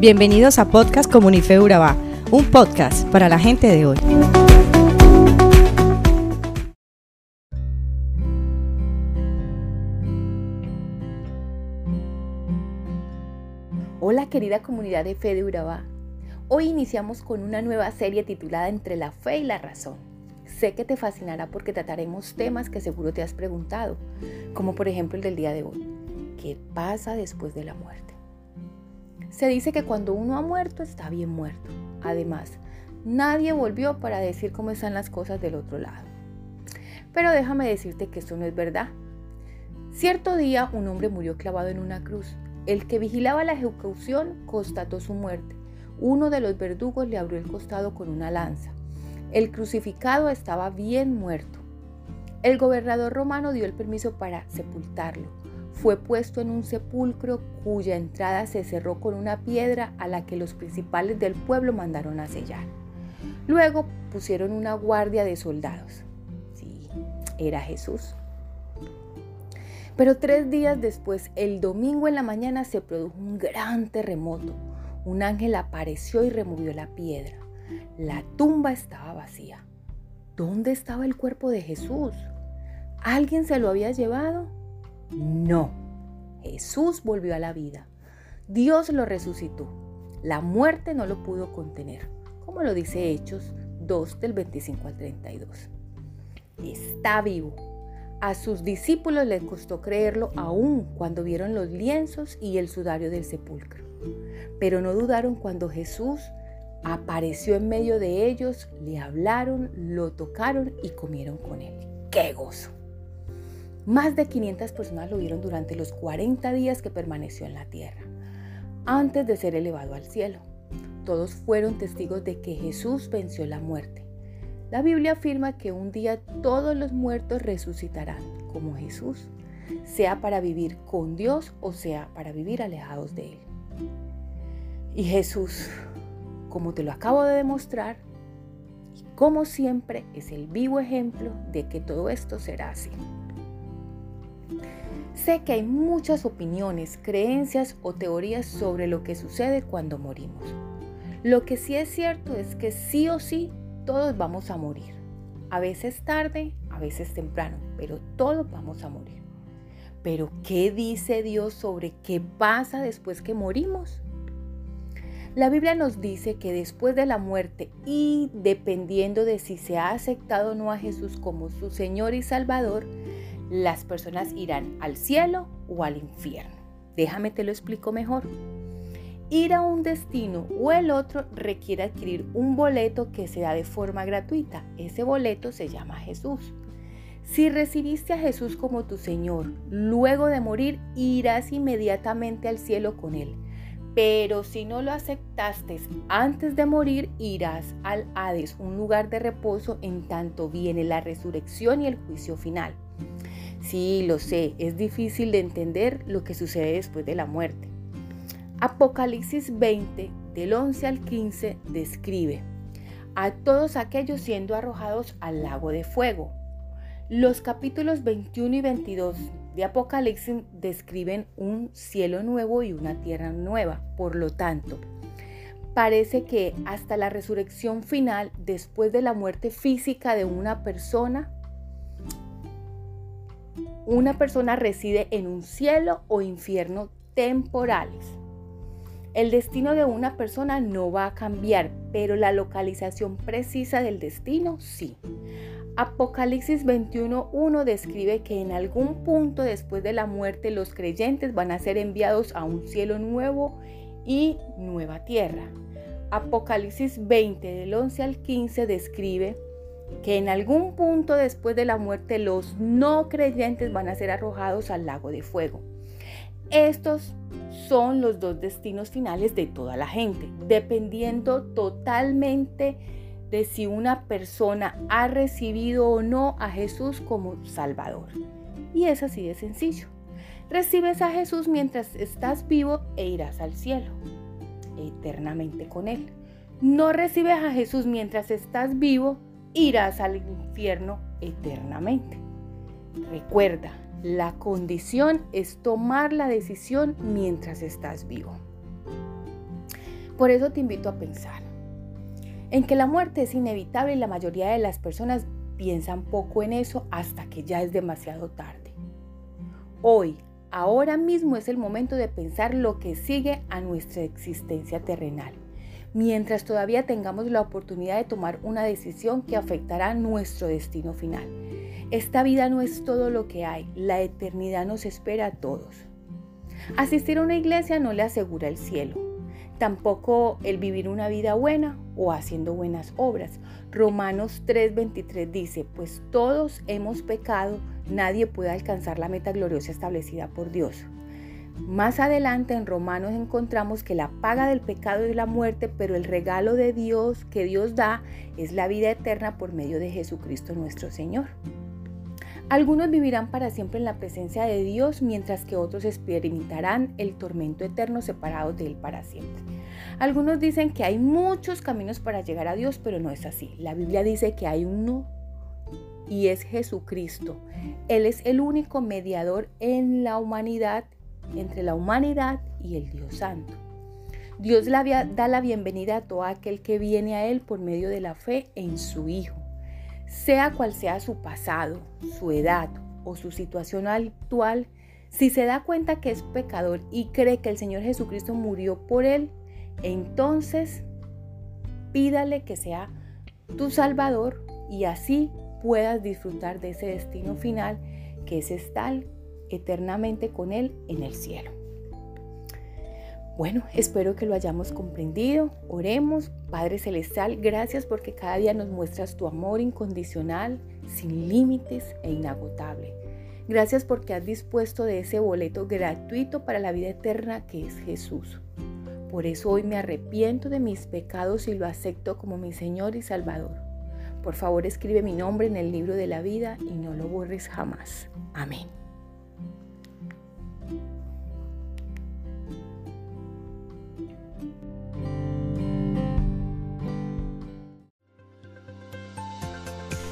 Bienvenidos a Podcast Comunife Urabá, un podcast para la gente de hoy. Hola querida comunidad de fe de Urabá. Hoy iniciamos con una nueva serie titulada Entre la fe y la razón. Sé que te fascinará porque trataremos temas que seguro te has preguntado, como por ejemplo el del día de hoy. ¿Qué pasa después de la muerte? Se dice que cuando uno ha muerto está bien muerto. Además, nadie volvió para decir cómo están las cosas del otro lado. Pero déjame decirte que eso no es verdad. Cierto día un hombre murió clavado en una cruz. El que vigilaba la ejecución constató su muerte. Uno de los verdugos le abrió el costado con una lanza. El crucificado estaba bien muerto. El gobernador romano dio el permiso para sepultarlo fue puesto en un sepulcro cuya entrada se cerró con una piedra a la que los principales del pueblo mandaron a sellar. Luego pusieron una guardia de soldados. Sí, era Jesús. Pero tres días después, el domingo en la mañana, se produjo un gran terremoto. Un ángel apareció y removió la piedra. La tumba estaba vacía. ¿Dónde estaba el cuerpo de Jesús? ¿Alguien se lo había llevado? No, Jesús volvió a la vida. Dios lo resucitó. La muerte no lo pudo contener, como lo dice Hechos 2 del 25 al 32. Está vivo. A sus discípulos les costó creerlo aún cuando vieron los lienzos y el sudario del sepulcro. Pero no dudaron cuando Jesús apareció en medio de ellos, le hablaron, lo tocaron y comieron con él. ¡Qué gozo! Más de 500 personas lo vieron durante los 40 días que permaneció en la tierra, antes de ser elevado al cielo. Todos fueron testigos de que Jesús venció la muerte. La Biblia afirma que un día todos los muertos resucitarán como Jesús, sea para vivir con Dios o sea para vivir alejados de Él. Y Jesús, como te lo acabo de demostrar, como siempre es el vivo ejemplo de que todo esto será así. Sé que hay muchas opiniones, creencias o teorías sobre lo que sucede cuando morimos. Lo que sí es cierto es que sí o sí todos vamos a morir. A veces tarde, a veces temprano, pero todos vamos a morir. Pero ¿qué dice Dios sobre qué pasa después que morimos? La Biblia nos dice que después de la muerte y dependiendo de si se ha aceptado o no a Jesús como su Señor y Salvador, las personas irán al cielo o al infierno. Déjame te lo explico mejor. Ir a un destino o el otro requiere adquirir un boleto que se da de forma gratuita. Ese boleto se llama Jesús. Si recibiste a Jesús como tu Señor, luego de morir irás inmediatamente al cielo con Él. Pero si no lo aceptaste antes de morir, irás al Hades, un lugar de reposo en tanto viene la resurrección y el juicio final. Sí, lo sé, es difícil de entender lo que sucede después de la muerte. Apocalipsis 20, del 11 al 15, describe a todos aquellos siendo arrojados al lago de fuego. Los capítulos 21 y 22 de Apocalipsis describen un cielo nuevo y una tierra nueva. Por lo tanto, parece que hasta la resurrección final, después de la muerte física de una persona, una persona reside en un cielo o infierno temporales. El destino de una persona no va a cambiar, pero la localización precisa del destino sí. Apocalipsis 21.1 describe que en algún punto después de la muerte los creyentes van a ser enviados a un cielo nuevo y nueva tierra. Apocalipsis 20 del 11 al 15 describe que en algún punto después de la muerte los no creyentes van a ser arrojados al lago de fuego. Estos son los dos destinos finales de toda la gente, dependiendo totalmente de si una persona ha recibido o no a Jesús como Salvador. Y es así de sencillo. Recibes a Jesús mientras estás vivo e irás al cielo, eternamente con Él. No recibes a Jesús mientras estás vivo irás al infierno eternamente. Recuerda, la condición es tomar la decisión mientras estás vivo. Por eso te invito a pensar en que la muerte es inevitable y la mayoría de las personas piensan poco en eso hasta que ya es demasiado tarde. Hoy, ahora mismo es el momento de pensar lo que sigue a nuestra existencia terrenal, mientras todavía tengamos la oportunidad de tomar una decisión que afectará nuestro destino final. Esta vida no es todo lo que hay, la eternidad nos espera a todos. Asistir a una iglesia no le asegura el cielo, tampoco el vivir una vida buena o haciendo buenas obras. Romanos 3:23 dice, pues todos hemos pecado, nadie puede alcanzar la meta gloriosa establecida por Dios. Más adelante en Romanos encontramos que la paga del pecado es la muerte, pero el regalo de Dios que Dios da es la vida eterna por medio de Jesucristo nuestro Señor. Algunos vivirán para siempre en la presencia de Dios, mientras que otros experimentarán el tormento eterno separados de Él para siempre. Algunos dicen que hay muchos caminos para llegar a Dios, pero no es así. La Biblia dice que hay uno y es Jesucristo. Él es el único mediador en la humanidad, entre la humanidad y el Dios Santo. Dios da la bienvenida a todo aquel que viene a Él por medio de la fe en su Hijo. Sea cual sea su pasado, su edad o su situación actual, si se da cuenta que es pecador y cree que el Señor Jesucristo murió por él, entonces pídale que sea tu Salvador y así puedas disfrutar de ese destino final que es estar eternamente con Él en el cielo. Bueno, espero que lo hayamos comprendido. Oremos, Padre Celestial, gracias porque cada día nos muestras tu amor incondicional, sin límites e inagotable. Gracias porque has dispuesto de ese boleto gratuito para la vida eterna que es Jesús. Por eso hoy me arrepiento de mis pecados y lo acepto como mi Señor y Salvador. Por favor, escribe mi nombre en el libro de la vida y no lo borres jamás. Amén.